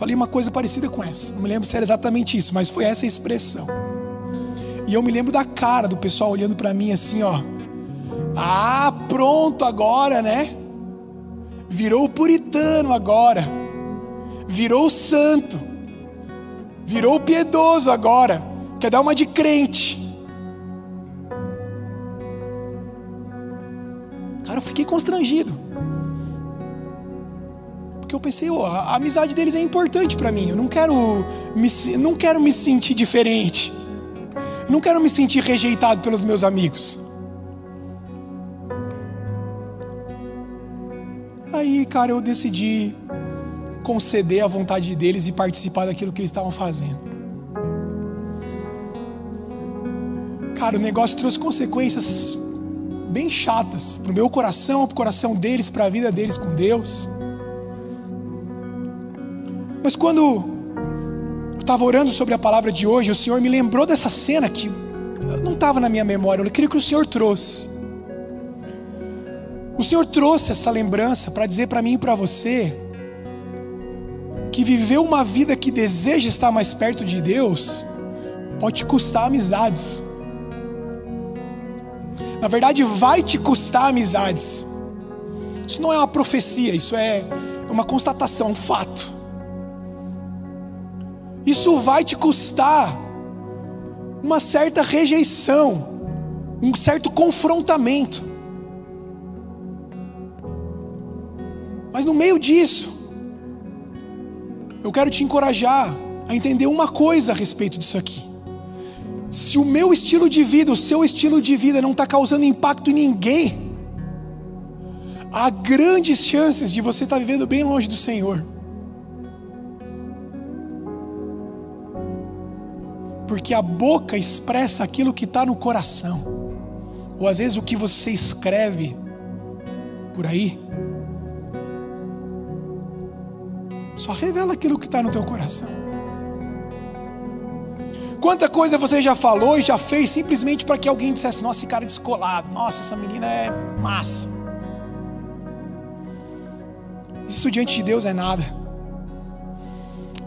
Falei uma coisa parecida com essa. Não me lembro se era exatamente isso, mas foi essa a expressão. E eu me lembro da cara do pessoal olhando para mim assim, ó. Ah, pronto agora, né? Virou puritano agora. Virou santo. Virou piedoso agora. Quer dar uma de crente. Cara, eu fiquei constrangido porque eu pensei, oh, a amizade deles é importante para mim. Eu não quero me, não quero me sentir diferente. Eu não quero me sentir rejeitado pelos meus amigos. Aí, cara, eu decidi conceder a vontade deles e participar daquilo que eles estavam fazendo. Cara, o negócio trouxe consequências bem chatas para o meu coração, para o coração deles, para a vida deles com Deus. Mas quando eu estava orando sobre a palavra de hoje, o Senhor me lembrou dessa cena que não estava na minha memória, eu queria que o Senhor trouxe. O Senhor trouxe essa lembrança para dizer para mim e para você que viver uma vida que deseja estar mais perto de Deus pode te custar amizades. Na verdade, vai te custar amizades. Isso não é uma profecia, isso é uma constatação, um fato. Isso vai te custar uma certa rejeição, um certo confrontamento. Mas no meio disso, eu quero te encorajar a entender uma coisa a respeito disso aqui. Se o meu estilo de vida, o seu estilo de vida não está causando impacto em ninguém, há grandes chances de você estar tá vivendo bem longe do Senhor. Porque a boca expressa aquilo que está no coração, ou às vezes o que você escreve por aí, só revela aquilo que está no teu coração. Quanta coisa você já falou e já fez simplesmente para que alguém dissesse: Nossa, esse cara é descolado, nossa, essa menina é massa. Isso diante de Deus é nada.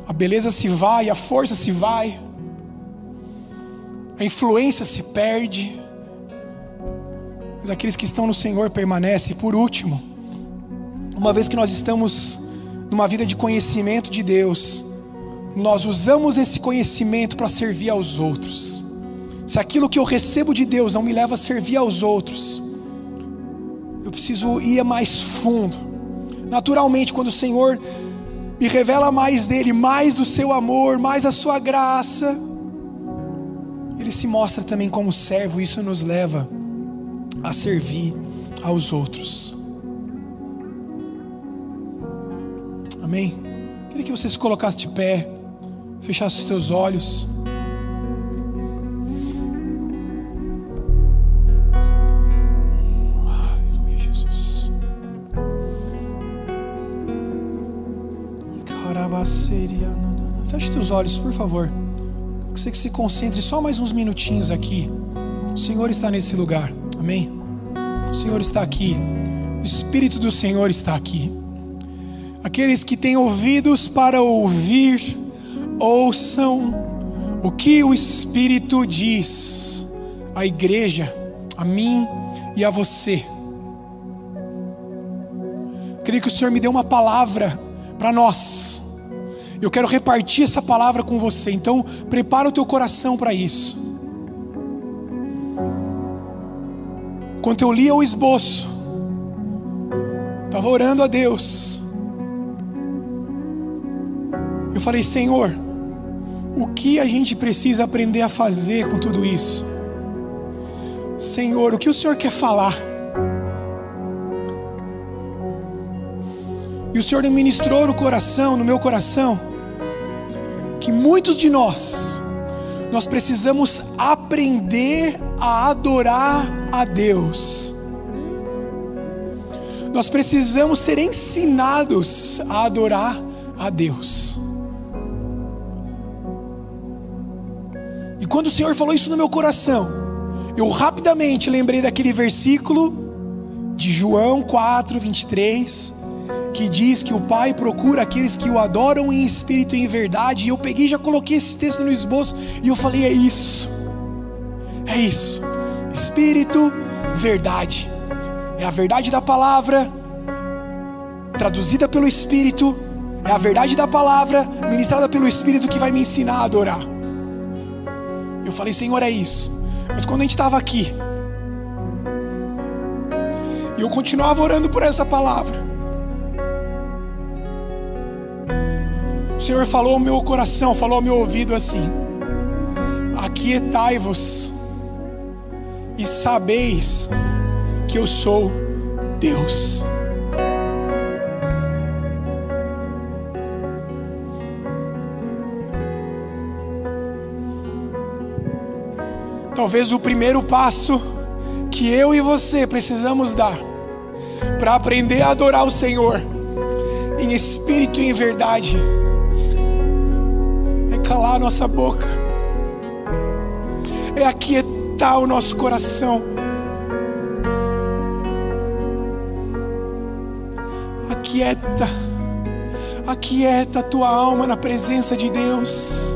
A beleza se vai, a força se vai a influência se perde, mas aqueles que estão no Senhor permanecem. Por último, uma vez que nós estamos numa vida de conhecimento de Deus, nós usamos esse conhecimento para servir aos outros. Se aquilo que eu recebo de Deus não me leva a servir aos outros, eu preciso ir mais fundo. Naturalmente, quando o Senhor me revela mais dele, mais do seu amor, mais a sua graça, ele se mostra também como servo, isso nos leva a servir aos outros. Amém? Queria que você se colocasse de pé, fechasse os teus olhos. Feche teus olhos, por favor. Que você que se concentre só mais uns minutinhos aqui. O Senhor está nesse lugar. Amém. O Senhor está aqui. O Espírito do Senhor está aqui. Aqueles que têm ouvidos para ouvir, ouçam o que o Espírito diz à igreja, a mim e a você. Creio que o Senhor me deu uma palavra para nós. Eu quero repartir essa palavra com você. Então, prepara o teu coração para isso. Enquanto eu lia o esboço, estava orando a Deus. Eu falei, Senhor, o que a gente precisa aprender a fazer com tudo isso? Senhor, o que o Senhor quer falar? E o Senhor ministrou no coração, no meu coração, que muitos de nós, nós precisamos aprender a adorar a Deus. Nós precisamos ser ensinados a adorar a Deus. E quando o Senhor falou isso no meu coração, eu rapidamente lembrei daquele versículo de João 4, 23 que diz que o Pai procura aqueles que o adoram em espírito e em verdade. E eu peguei já coloquei esse texto no esboço e eu falei: é isso, é isso, espírito, verdade, é a verdade da palavra, traduzida pelo Espírito, é a verdade da palavra, ministrada pelo Espírito que vai me ensinar a adorar. Eu falei: Senhor, é isso. Mas quando a gente estava aqui, e eu continuava orando por essa palavra. Senhor falou ao meu coração, falou ao meu ouvido assim: Aquietai-vos e sabeis que eu sou Deus. Talvez o primeiro passo que eu e você precisamos dar para aprender a adorar o Senhor em espírito e em verdade calar a nossa boca, é aquietar o nosso coração. Aquieta, aquieta a tua alma na presença de Deus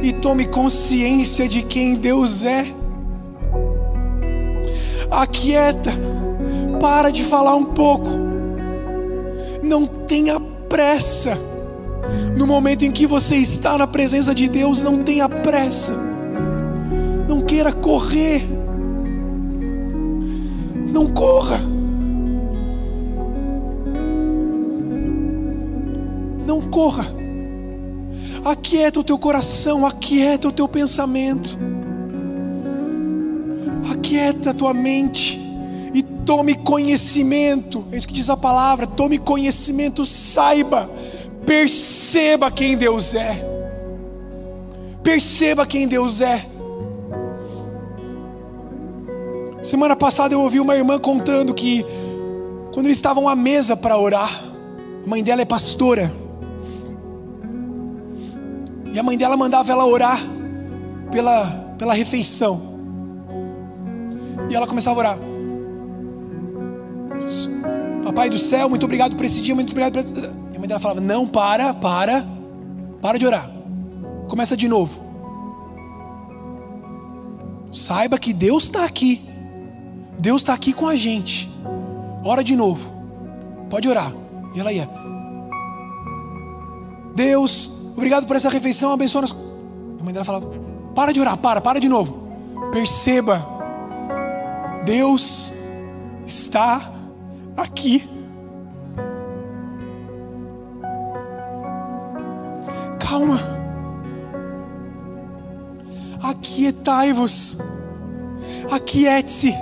e tome consciência de quem Deus é. Aquieta, para de falar um pouco, não tenha pressa no momento em que você está na presença de Deus, não tenha pressa, não queira correr, não corra, não corra, aquieta o teu coração, aquieta o teu pensamento, aquieta a tua mente e tome conhecimento, é isso que diz a palavra, tome conhecimento, saiba Perceba quem Deus é. Perceba quem Deus é. Semana passada eu ouvi uma irmã contando que quando eles estavam à mesa para orar, a mãe dela é pastora. E a mãe dela mandava ela orar pela, pela refeição. E ela começava a orar. Papai do céu, muito obrigado por esse dia, muito obrigado por esse mãe dela falava: Não, para, para, para de orar. Começa de novo. Saiba que Deus está aqui. Deus está aqui com a gente. Ora de novo. Pode orar. E ela ia. Deus, obrigado por essa refeição, abençoa nas. A mãe dela falava: Para de orar, para, para de novo. Perceba, Deus está aqui. Calma. Aquietai-vos, aquiete-se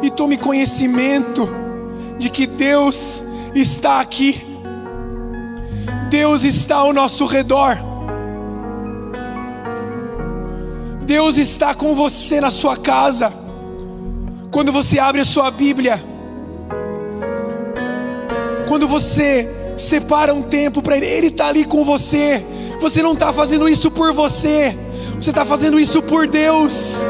e tome conhecimento de que Deus está aqui, Deus está ao nosso redor, Deus está com você na sua casa, quando você abre a sua Bíblia, quando você Separa um tempo para Ele. Ele está ali com você. Você não está fazendo isso por você. Você está fazendo isso por Deus.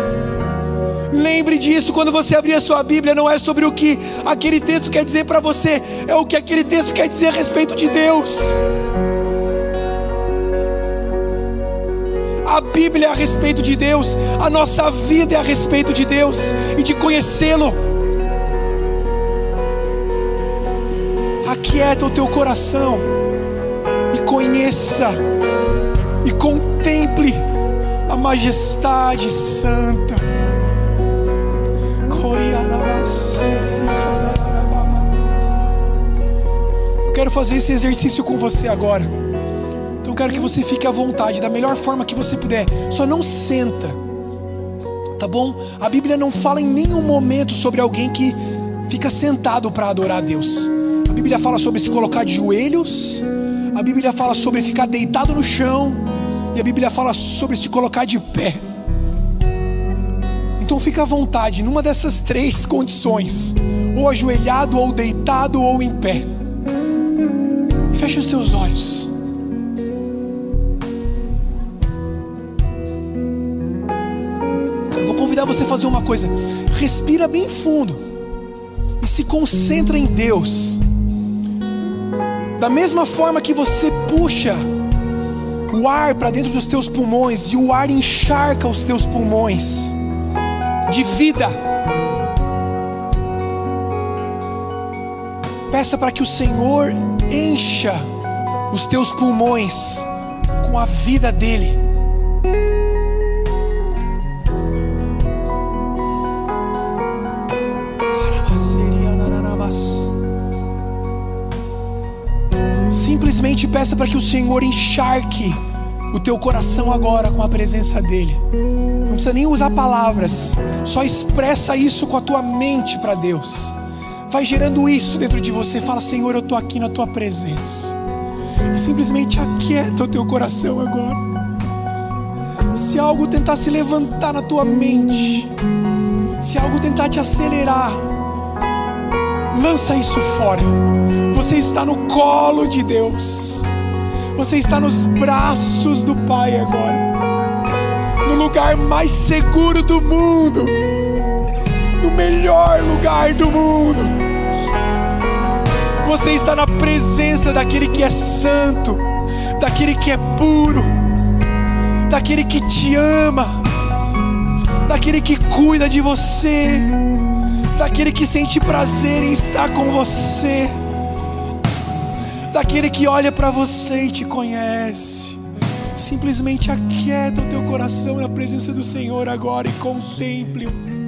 Lembre disso quando você abrir a sua Bíblia, não é sobre o que aquele texto quer dizer para você, é o que aquele texto quer dizer a respeito de Deus. A Bíblia é a respeito de Deus, a nossa vida é a respeito de Deus e de conhecê-lo. Aquieta o teu coração e conheça e contemple a majestade santa. Eu quero fazer esse exercício com você agora. Então eu quero que você fique à vontade, da melhor forma que você puder. Só não senta, tá bom? A Bíblia não fala em nenhum momento sobre alguém que fica sentado para adorar a Deus. A Bíblia fala sobre se colocar de joelhos. A Bíblia fala sobre ficar deitado no chão. E a Bíblia fala sobre se colocar de pé. Então fica à vontade, numa dessas três condições: ou ajoelhado, ou deitado, ou em pé. E feche os seus olhos. Vou convidar você a fazer uma coisa: respira bem fundo e se concentra em Deus. Da mesma forma que você puxa o ar para dentro dos teus pulmões e o ar encharca os teus pulmões de vida. Peça para que o Senhor encha os teus pulmões com a vida dEle. Peça para que o Senhor encharque o teu coração agora com a presença dEle. Não precisa nem usar palavras, só expressa isso com a tua mente para Deus. Vai gerando isso dentro de você. Fala, Senhor, eu estou aqui na tua presença. E simplesmente aquieta o teu coração agora. Se algo tentar se levantar na tua mente, se algo tentar te acelerar, lança isso fora. Você está no colo de Deus. Você está nos braços do Pai agora no lugar mais seguro do mundo, no melhor lugar do mundo. Você está na presença daquele que é santo, daquele que é puro, daquele que te ama, daquele que cuida de você, daquele que sente prazer em estar com você, daquele que olha para você e te conhece. Simplesmente aquieta o teu coração na presença do Senhor agora e contemple-o.